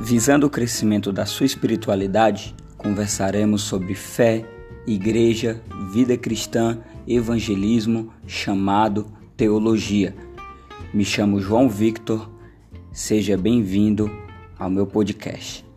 Visando o crescimento da sua espiritualidade, conversaremos sobre fé, igreja, vida cristã, evangelismo, chamado, teologia. Me chamo João Victor, seja bem-vindo ao meu podcast.